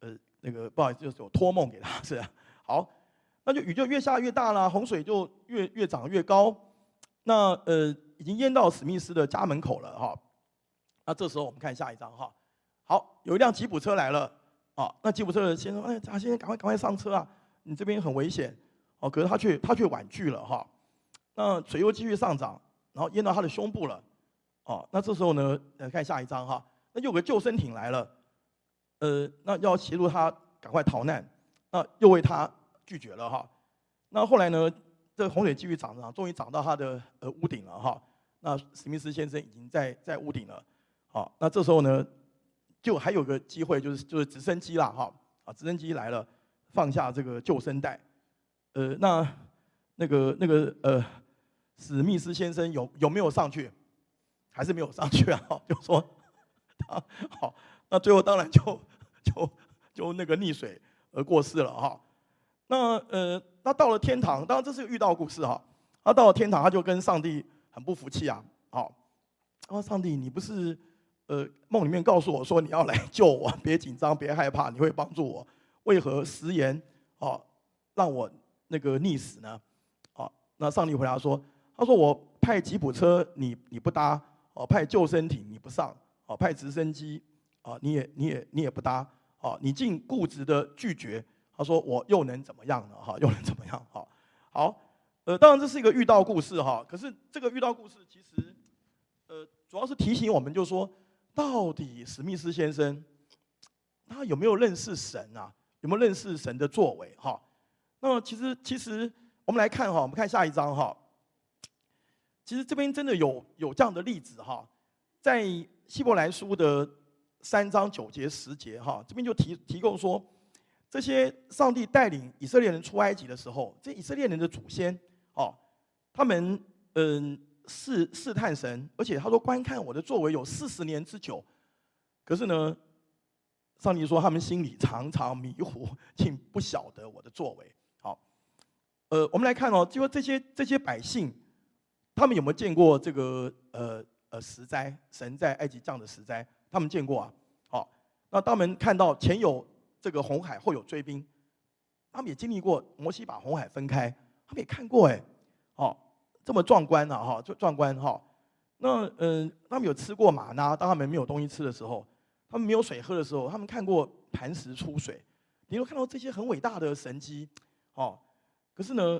Speaker 1: 呃，那个不好意思，就是有托梦给他，是好，那就雨就越下越大了，洪水就越越涨越高。”那呃，已经淹到史密斯的家门口了哈。那这时候我们看下一张哈。好，有一辆吉普车来了啊。那吉普车的先生，哎，贾先生，赶快赶快上车啊！你这边很危险。哦，可是他却他却婉拒了哈。那水又继续上涨，然后淹到他的胸部了。哦，那这时候呢，呃，看下一张哈。那有个救生艇来了，呃，那要协助他赶快逃难，那又为他拒绝了哈。那后来呢？这洪水继续涨涨，终于涨到他的呃屋顶了哈。那史密斯先生已经在在屋顶了，好，那这时候呢，就还有个机会，就是就是直升机啦哈，啊，直升机来了，放下这个救生带，呃，那那个那个呃，史密斯先生有有没有上去？还是没有上去啊？就说他好，那最后当然就就就那个溺水而过世了哈。那呃。他到了天堂，当然这是个遇到故事哈。他到了天堂，他就跟上帝很不服气啊。好，他说：“上帝，你不是呃梦里面告诉我说你要来救我，别紧张，别害怕，你会帮助我，为何食言啊让我那个溺死呢？”好，那上帝回答说：“他说我派吉普车你你不搭，哦派救生艇你不上，哦派直升机啊你也你也你也不搭，哦你竟固执的拒绝。”他说：“我又能怎么样呢？哈，又能怎么样？哈，好，呃，当然这是一个遇到故事哈。可是这个遇到故事其实，呃，主要是提醒我们，就是说，到底史密斯先生他有没有认识神啊？有没有认识神的作为？哈，那么其实其实我们来看哈，我们看下一章哈。其实这边真的有有这样的例子哈，在希伯来书的三章九节十节哈，这边就提提供说。这些上帝带领以色列人出埃及的时候，这以色列人的祖先哦，他们嗯试试探神，而且他说观看我的作为有四十年之久。可是呢，上帝说他们心里常常迷糊，竟不晓得我的作为。好，呃，我们来看哦，就说这些这些百姓，他们有没有见过这个呃呃十灾？神在埃及降的十灾，他们见过啊。好，那当他们看到前有这个红海，后有追兵，他们也经历过摩西把红海分开，他们也看过哎，哦，这么壮观啊哈，就壮观哈。那嗯、他们有吃过玛纳，当他们没有东西吃的时候，他们没有水喝的时候，他们看过磐石出水，你有看到这些很伟大的神迹，哦。可是呢，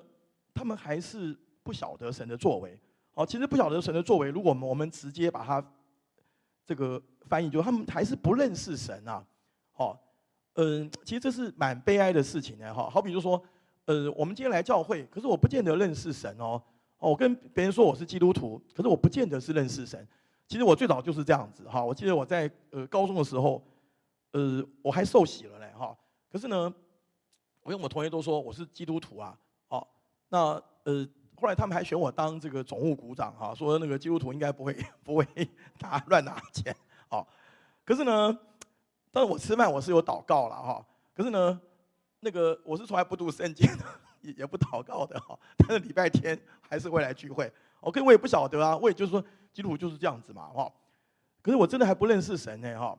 Speaker 1: 他们还是不晓得神的作为。哦，其实不晓得神的作为，如果我们我们直接把它这个翻译，就他们还是不认识神啊。好，嗯，其实这是蛮悲哀的事情呢。哈，好比如说，呃，我们今天来教会，可是我不见得认识神哦。我跟别人说我是基督徒，可是我不见得是认识神。其实我最早就是这样子哈。我记得我在呃高中的时候，呃，我还受洗了嘞哈。可是呢，我跟我同学都说我是基督徒啊。那呃，后来他们还选我当这个总务股长哈，说那个基督徒应该不会 不会 拿乱拿钱，哦。可是呢，当然我吃饭我是有祷告了哈。可是呢，那个我是从来不读圣经的，也也不祷告的哈。但是礼拜天还是会来聚会。OK，我也不晓得啊，我也就是说基督徒就是这样子嘛哈。可是我真的还不认识神呢哈。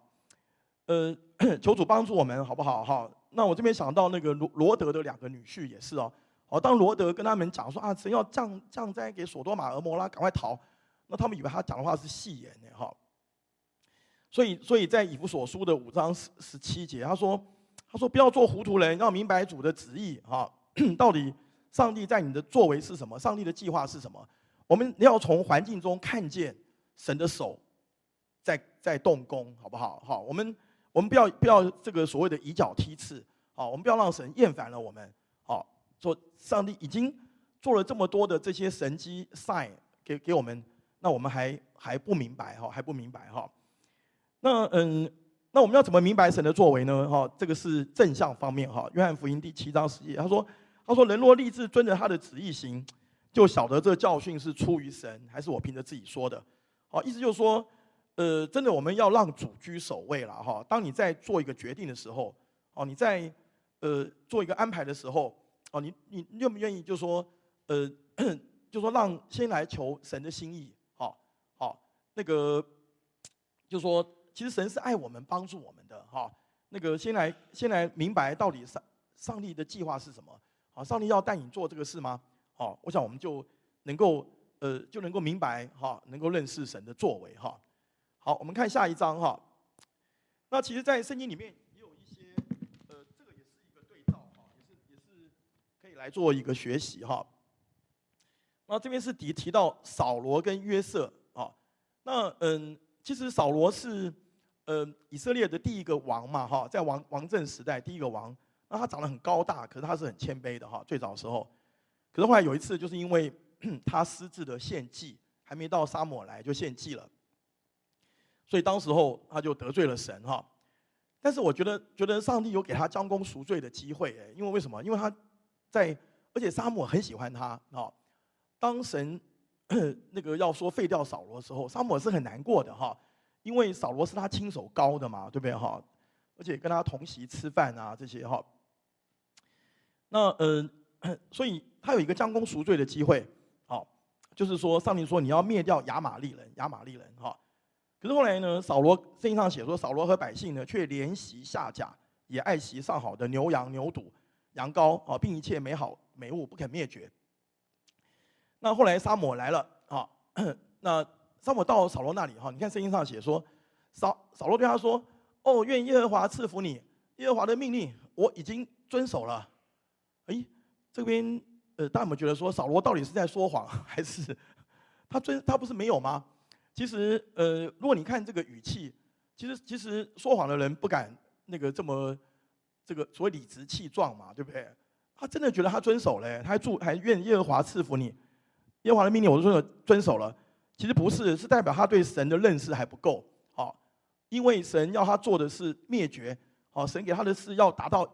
Speaker 1: 呃，求主帮助我们好不好哈？那我这边想到那个罗罗德的两个女婿也是哦。哦，当罗德跟他们讲说啊，神要降降灾给所多玛、蛾摩拉，赶快逃。那他们以为他讲的话是戏言呢，哈。所以，所以在以弗所书的五章十十七节，他说，他说不要做糊涂人，要明白主的旨意，哈。到底上帝在你的作为是什么？上帝的计划是什么？我们要从环境中看见神的手在在动工，好不好？好，我们我们不要不要这个所谓的以脚踢刺，好，我们不要让神厌烦了我们，好。说上帝已经做了这么多的这些神迹 sign 给给我们，那我们还还不明白哈，还不明白哈。那嗯，那我们要怎么明白神的作为呢？哈，这个是正向方面哈。约翰福音第七章十节，他说：“他说人若立志遵着他的旨意行，就晓得这教训是出于神，还是我凭着自己说的。”好，意思就是说，呃，真的我们要让主居首位了哈。当你在做一个决定的时候，哦，你在呃做一个安排的时候。哦，你你愿不愿意就说，呃，就说让先来求神的心意，好，好，那个，就说其实神是爱我们、帮助我们的，哈，那个先来先来明白到底上上帝的计划是什么，好，上帝要带你做这个事吗？好，我想我们就能够呃就能够明白，哈，能够认识神的作为，哈，好，我们看下一章，哈，那其实，在圣经里面也有一些呃，这个也是一个对照哈，也是也是可以。来做一个学习哈。那这边是提提到扫罗跟约瑟啊。那嗯，其实扫罗是呃以色列的第一个王嘛哈，在王王政时代第一个王。那他长得很高大，可是他是很谦卑的哈。最早的时候，可是后来有一次，就是因为 他私自的献祭，还没到沙漠来就献祭了，所以当时候他就得罪了神哈。但是我觉得，觉得上帝有给他将功赎罪的机会哎，因为为什么？因为他。在，而且沙漠很喜欢他啊。当神 那个要说废掉扫罗的时候，沙漠是很难过的哈，因为扫罗是他亲手高的嘛，对不对哈？而且跟他同席吃饭啊这些哈。那嗯，所以他有一个将功赎罪的机会，好，就是说上帝说你要灭掉亚玛力人，亚玛力人哈。可是后来呢，扫罗圣经上写说，扫罗和百姓呢却怜惜下甲，也爱惜上好的牛羊牛犊。羊羔啊，并一切美好美物不肯灭绝。那后来撒母来了啊，那当我到扫罗那里哈，你看圣经上写说，扫扫罗对他说：“哦，愿耶和华赐福你，耶和华的命令我已经遵守了。”哎，这边呃，大家有没有觉得说扫罗到底是在说谎，还是他遵他不是没有吗？其实呃，如果你看这个语气，其实其实说谎的人不敢那个这么。这个所谓理直气壮嘛，对不对？他真的觉得他遵守了，他还祝还愿耶和华赐福你，耶和华的命令我都遵遵守了。其实不是，是代表他对神的认识还不够。好，因为神要他做的是灭绝，好，神给他的是要达到，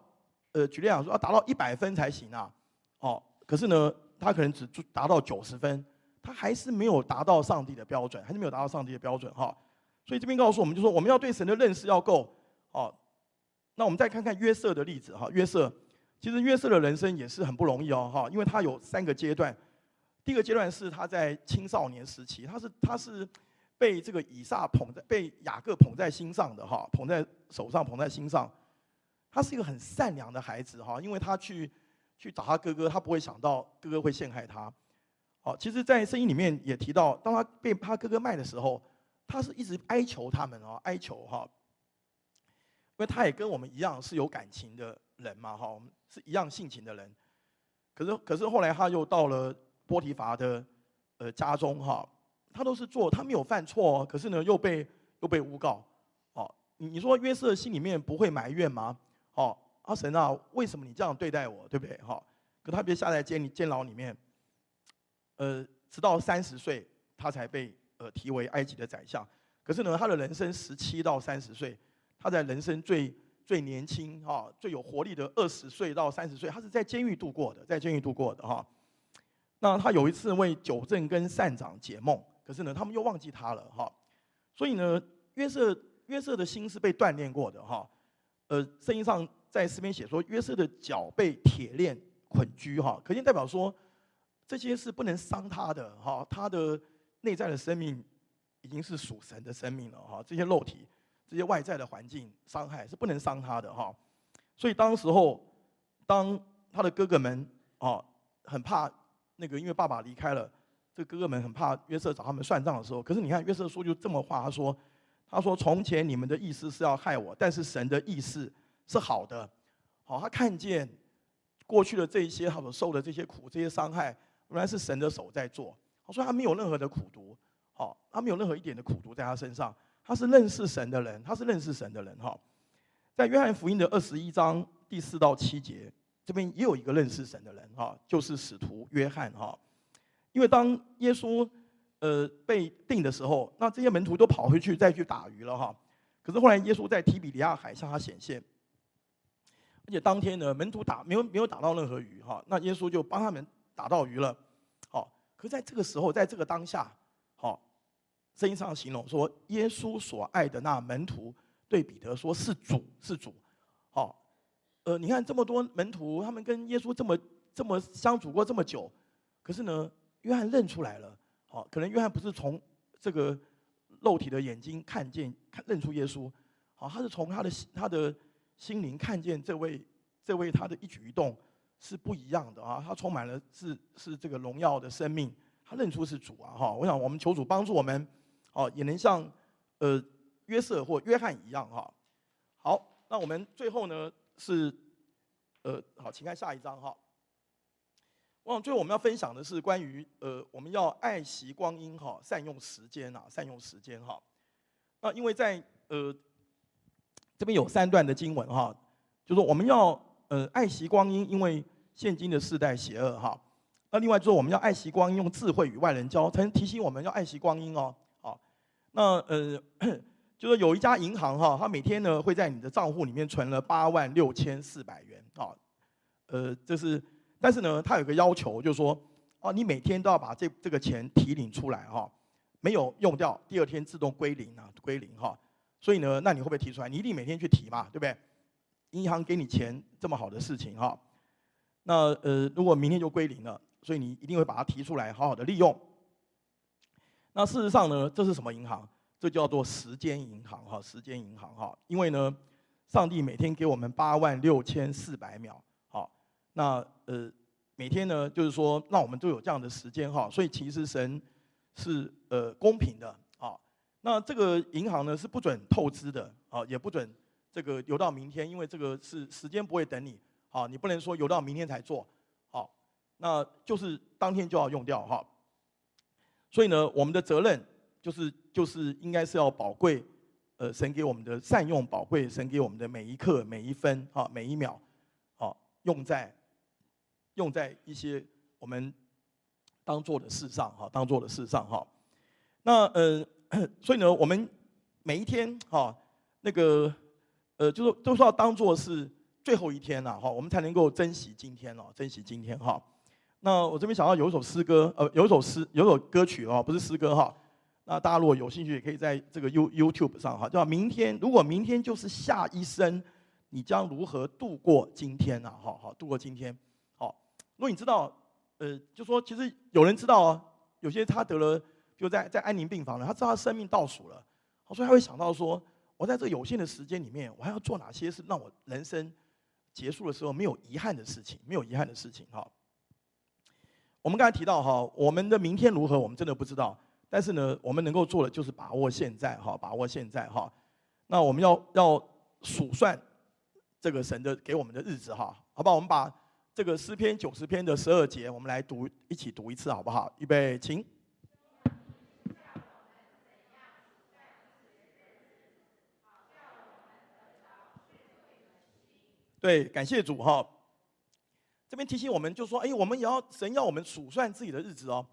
Speaker 1: 呃，举例来说要达到一百分才行啊。好，可是呢，他可能只达到九十分，他还是没有达到上帝的标准，还是没有达到上帝的标准哈。所以这边告诉我们，就说我们要对神的认识要够，好。那我们再看看约瑟的例子哈，约瑟其实约瑟的人生也是很不容易哦，哈，因为他有三个阶段。第一个阶段是他在青少年时期，他是他是被这个以撒捧在，被雅各捧在心上的哈，捧在手上，捧在心上。他是一个很善良的孩子哈，因为他去去找他哥哥，他不会想到哥哥会陷害他。好，其实，在圣经里面也提到，当他被他哥哥卖的时候，他是一直哀求他们哦，哀求哈，因为他也跟我们一样是有感情的人嘛哈，我们是一样性情的人。可是，可是后来他又到了。波提乏的呃家中哈，他都是做，他没有犯错，可是呢又被又被诬告，哦，你你说约瑟心里面不会埋怨吗？哦，阿神啊，为什么你这样对待我，对不对？哈，可他别下在监监牢里面，呃，直到三十岁他才被呃提为埃及的宰相，可是呢他的人生十七到三十岁，他在人生最最年轻哈最有活力的二十岁到三十岁，他是在监狱度过的，在监狱度过的哈。那他有一次为九正跟善长解梦，可是呢，他们又忘记他了哈。所以呢，约瑟约瑟的心是被锻炼过的哈。呃，圣经上在诗篇写说，约瑟的脚被铁链捆拘哈，可见代表说这些是不能伤他的哈。他的内在的生命已经是属神的生命了哈。这些肉体、这些外在的环境伤害是不能伤他的哈。所以当时候，当他的哥哥们啊很怕。那个因为爸爸离开了，这哥哥们很怕约瑟找他们算账的时候。可是你看约瑟说就这么话，他说：“他说从前你们的意思是要害我，但是神的意思是好的。好，他看见过去的这一些他所受的这些苦、这些伤害，原来是神的手在做。所以他没有任何的苦毒，好，他没有任何一点的苦毒在他身上。他是认识神的人，他是认识神的人。哈，在约翰福音的二十一章第四到七节。”这边也有一个认识神的人哈，就是使徒约翰哈。因为当耶稣呃被定的时候，那这些门徒都跑回去再去打鱼了哈。可是后来耶稣在提比利亚海向他显现，而且当天呢门徒打没有没有打到任何鱼哈，那耶稣就帮他们打到鱼了。好，可是在这个时候，在这个当下，好，圣经上形容说耶稣所爱的那门徒对彼得说是主是主，好。呃，你看这么多门徒，他们跟耶稣这么这么相处过这么久，可是呢，约翰认出来了，好，可能约翰不是从这个肉体的眼睛看见看认出耶稣，好，他是从他的他的心灵看见这位这位他的一举一动是不一样的啊，他充满了是是这个荣耀的生命，他认出是主啊，哈，我想我们求主帮助我们，哦，也能像呃约瑟或约翰一样哈，好，那我们最后呢？是，呃，好，请看下一张哈。我想最后我们要分享的是关于呃，我们要爱惜光阴哈，善用时间啊，善用时间哈。那因为在呃这边有三段的经文哈，就说我们要呃爱惜光阴，因为现今的世代邪恶哈。那另外就说我们要爱惜光阴，用智慧与外人交，才能提醒我们要爱惜光阴哦。好，那呃。就是有一家银行哈，它每天呢会在你的账户里面存了八万六千四百元啊，呃，这是，但是呢，它有个要求，就是说，啊，你每天都要把这这个钱提领出来哈，没有用掉，第二天自动归零啊，归零哈。所以呢，那你会不会提出来？你一定每天去提嘛，对不对？银行给你钱这么好的事情哈，那呃，如果明天就归零了，所以你一定会把它提出来，好好的利用。那事实上呢，这是什么银行？这叫做时间银行哈，时间银行哈，因为呢，上帝每天给我们八万六千四百秒，好，那呃每天呢，就是说让我们都有这样的时间哈，所以其实神是呃公平的啊。那这个银行呢是不准透支的啊，也不准这个留到明天，因为这个是时间不会等你，好，你不能说留到明天才做，好，那就是当天就要用掉哈。所以呢，我们的责任。就是就是应该是要宝贵，呃，神给我们的善用宝贵，神给我们的每一刻每一分哈每一秒，好用在用在一些我们当做的事上哈，当做的事上哈。那呃，所以呢，我们每一天哈那个呃，就是都是要当做是最后一天了哈，我们才能够珍惜今天哦，珍惜今天哈。那我这边想到有一首诗歌，呃，有一首诗，有一首歌曲哦，不是诗歌哈。那大家如果有兴趣，也可以在这个 You YouTube 上哈，叫明天。如果明天就是下一生你将如何度过今天呢？好好度过今天。好，如果你知道，呃，就说其实有人知道啊，有些他得了，就在在安宁病房了，他知道他生命倒数了，所以他会想到说，我在这有限的时间里面，我还要做哪些是让我人生结束的时候没有遗憾的事情，没有遗憾的事情。哈，我们刚才提到哈，我们的明天如何，我们真的不知道，但是呢，我们能够做的就是把握现在，哈，把握现在，哈。那我们要要数算。这个神的给我们的日子哈，好不好？我们把这个诗篇九十篇的十二节，我们来读一起读一次好不好？预备，请。对，感谢主哈。这边提醒我们，就说，哎，我们也要神要我们数算自己的日子哦。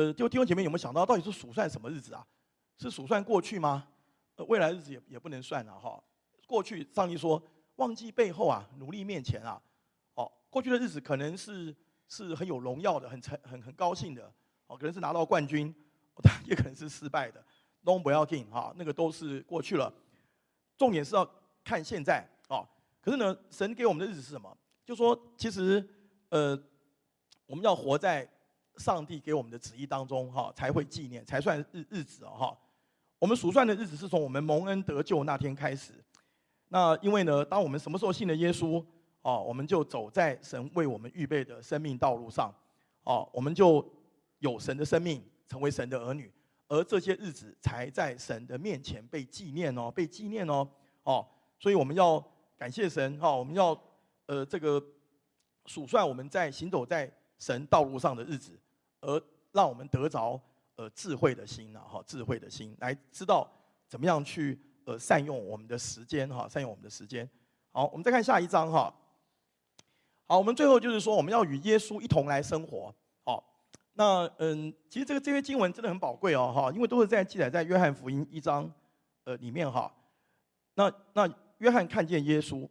Speaker 1: 呃，就弟兄姐妹有没有想到，到底是数算什么日子啊？是数算过去吗？呃，未来日子也也不能算了哈。过去上帝说。忘记背后啊，努力面前啊，哦，过去的日子可能是是很有荣耀的，很成很很高兴的，哦，可能是拿到冠军，也可能是失败的，都不要紧哈，那个都是过去了。重点是要看现在哦。可是呢，神给我们的日子是什么？就说其实呃，我们要活在上帝给我们的旨意当中哈，才会纪念，才算日日子哦哈。我们数算的日子是从我们蒙恩得救那天开始。那因为呢，当我们什么时候信了耶稣，哦，我们就走在神为我们预备的生命道路上，哦，我们就有神的生命，成为神的儿女，而这些日子才在神的面前被纪念哦，被纪念哦，哦，所以我们要感谢神哈，我们要呃这个数算我们在行走在神道路上的日子，而让我们得着呃智慧的心呐，哈，智慧的心来知道怎么样去。呃，善用我们的时间哈，善用我们的时间。好，我们再看下一章哈。好，我们最后就是说，我们要与耶稣一同来生活。好，那嗯，其实这个这些经文真的很宝贵哦哈，因为都是在记载在约翰福音一章呃里面哈。那那约翰看见耶稣，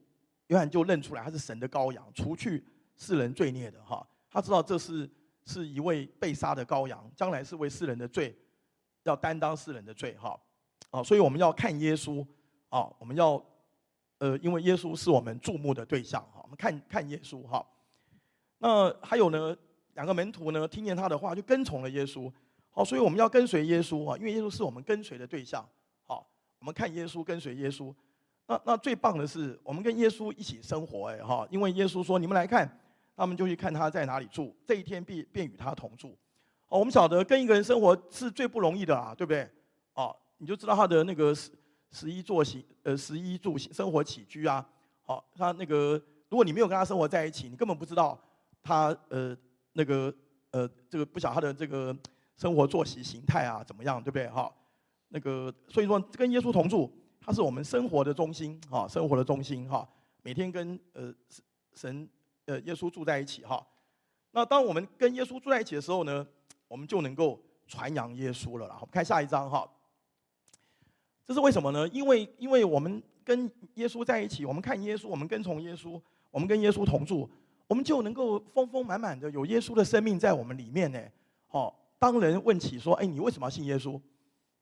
Speaker 1: 约翰就认出来他是神的羔羊，除去世人罪孽的哈。他知道这是是一位被杀的羔羊，将来是为世人的罪要担当世人的罪哈。啊，所以我们要看耶稣，啊，我们要，呃，因为耶稣是我们注目的对象，哈，我们看看耶稣，哈。那还有呢，两个门徒呢，听见他的话就跟从了耶稣，好，所以我们要跟随耶稣啊，因为耶稣是我们跟随的对象，好，我们看耶稣，跟随耶稣。那那最棒的是，我们跟耶稣一起生活，哎，哈，因为耶稣说，你们来看，他们就去看他在哪里住，这一天必便与他同住。哦，我们晓得跟一个人生活是最不容易的啊，对不对？哦。你就知道他的那个食食衣住行，呃，十一住行生活起居啊，好，他那个如果你没有跟他生活在一起，你根本不知道他呃那个呃这个不晓他的这个生活作息形态啊怎么样，对不对？哈，那个所以说跟耶稣同住，他是我们生活的中心，哈，生活的中心，哈，每天跟呃神呃耶稣住在一起，哈。那当我们跟耶稣住在一起的时候呢，我们就能够传扬耶稣了啦。我们看下一章，哈。这是为什么呢？因为因为我们跟耶稣在一起，我们看耶稣，我们跟从耶稣，我们跟耶稣同住，我们就能够丰丰满满的有耶稣的生命在我们里面呢。好，当人问起说：“哎，你为什么要信耶稣？”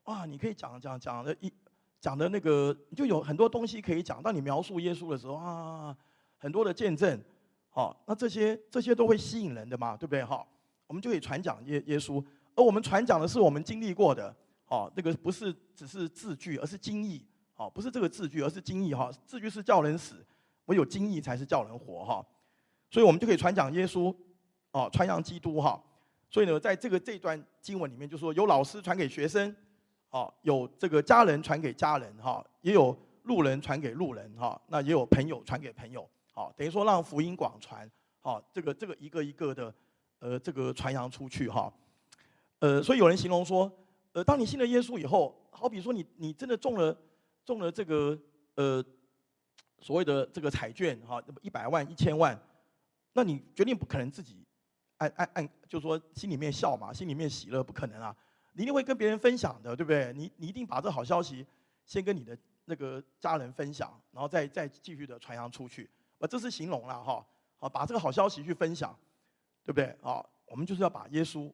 Speaker 1: 啊，你可以讲讲讲的一讲的那个，就有很多东西可以讲。当你描述耶稣的时候啊，很多的见证，好，那这些这些都会吸引人的嘛，对不对？哈，我们就可以传讲耶耶稣，而我们传讲的是我们经历过的。哦，那个不是只是字句，而是经义。哦，不是这个字句，而是经义。哈，字句是叫人死，唯有经义才是叫人活。哈，所以我们就可以传讲耶稣，哦，传扬基督。哈，所以呢，在这个这段经文里面，就说有老师传给学生，哦，有这个家人传给家人，哈，也有路人传给路人，哈，那也有朋友传给朋友，好，等于说让福音广传，好，这个这个一个一个的，呃，这个传扬出去，哈，呃，所以有人形容说。呃，当你信了耶稣以后，好比说你你真的中了中了这个呃所谓的这个彩券哈，一百万一千万，那你决定不可能自己按按按，就是说心里面笑嘛，心里面喜乐，不可能啊，你一定会跟别人分享的，对不对？你你一定把这好消息先跟你的那个家人分享，然后再再继续的传扬出去，啊，这是形容了哈，好，把这个好消息去分享，对不对？好，我们就是要把耶稣。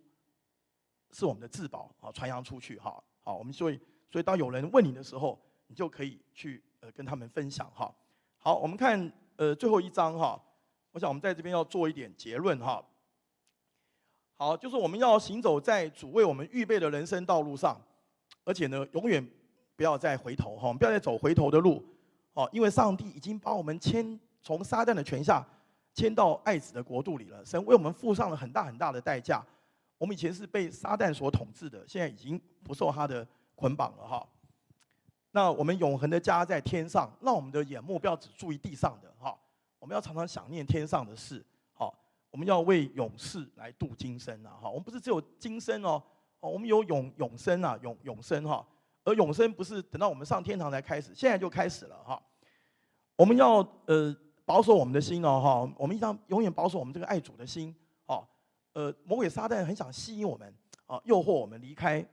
Speaker 1: 是我们的至宝啊，传扬出去哈。好，我们所以所以当有人问你的时候，你就可以去呃跟他们分享哈。好，我们看呃最后一章哈，我想我们在这边要做一点结论哈。好，就是我们要行走在主为我们预备的人生道路上，而且呢，永远不要再回头哈，不要再走回头的路，哦，因为上帝已经把我们牵从撒旦的权下迁到爱子的国度里了。神为我们付上了很大很大的代价，我们以前是被撒旦所统治的，现在已经不受他的捆绑了哈。那我们永恒的家在天上，让我们的眼目不要只注意地上的哈，我们要常常想念天上的事。我们要为永世来度今生呐，哈！我们不是只有今生哦，哦，我们有永永生啊，永永生哈。而永生不是等到我们上天堂才开始，现在就开始了哈。我们要呃保守我们的心哦，哈！我们一定要永远保守我们这个爱主的心，哦，呃，魔鬼撒旦很想吸引我们，啊，诱惑我们离开，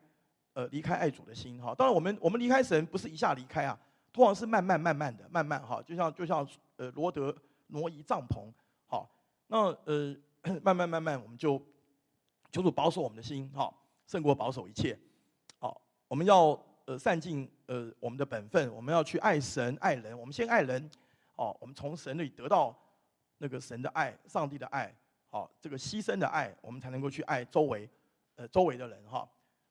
Speaker 1: 呃，离开爱主的心哈。当然，我们我们离开神不是一下离开啊，通常是慢慢慢慢的，慢慢哈，就像就像呃罗德挪移帐篷。好那呃，慢慢慢慢，我们就求主保守我们的心，哈，胜过保守一切。好，我们要呃善尽呃我们的本分，我们要去爱神爱人。我们先爱人，哦，我们从神那里得到那个神的爱，上帝的爱，好，这个牺牲的爱，我们才能够去爱周围呃周围的人，哈。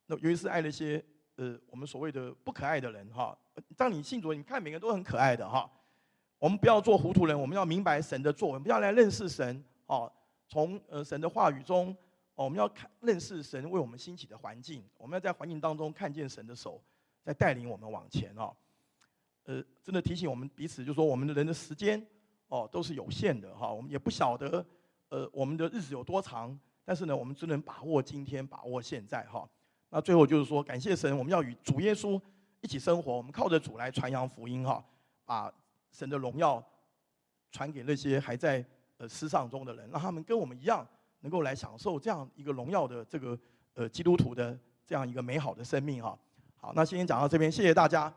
Speaker 1: 那尤其是爱那些呃我们所谓的不可爱的人，哈。当你信主，你看每个人都很可爱的，哈。我们不要做糊涂人，我们要明白神的作为，不要来认识神哦。从呃神的话语中，我们要看认识神为我们兴起的环境，我们要在环境当中看见神的手在带领我们往前哦。呃，真的提醒我们彼此，就是说我们的人的时间哦都是有限的哈，我们也不晓得呃我们的日子有多长，但是呢，我们只能把握今天，把握现在哈。那最后就是说，感谢神，我们要与主耶稣一起生活，我们靠着主来传扬福音哈，把。神的荣耀传给那些还在呃失丧中的人，让他们跟我们一样，能够来享受这样一个荣耀的这个呃基督徒的这样一个美好的生命哈。好，那今天讲到这边，谢谢大家。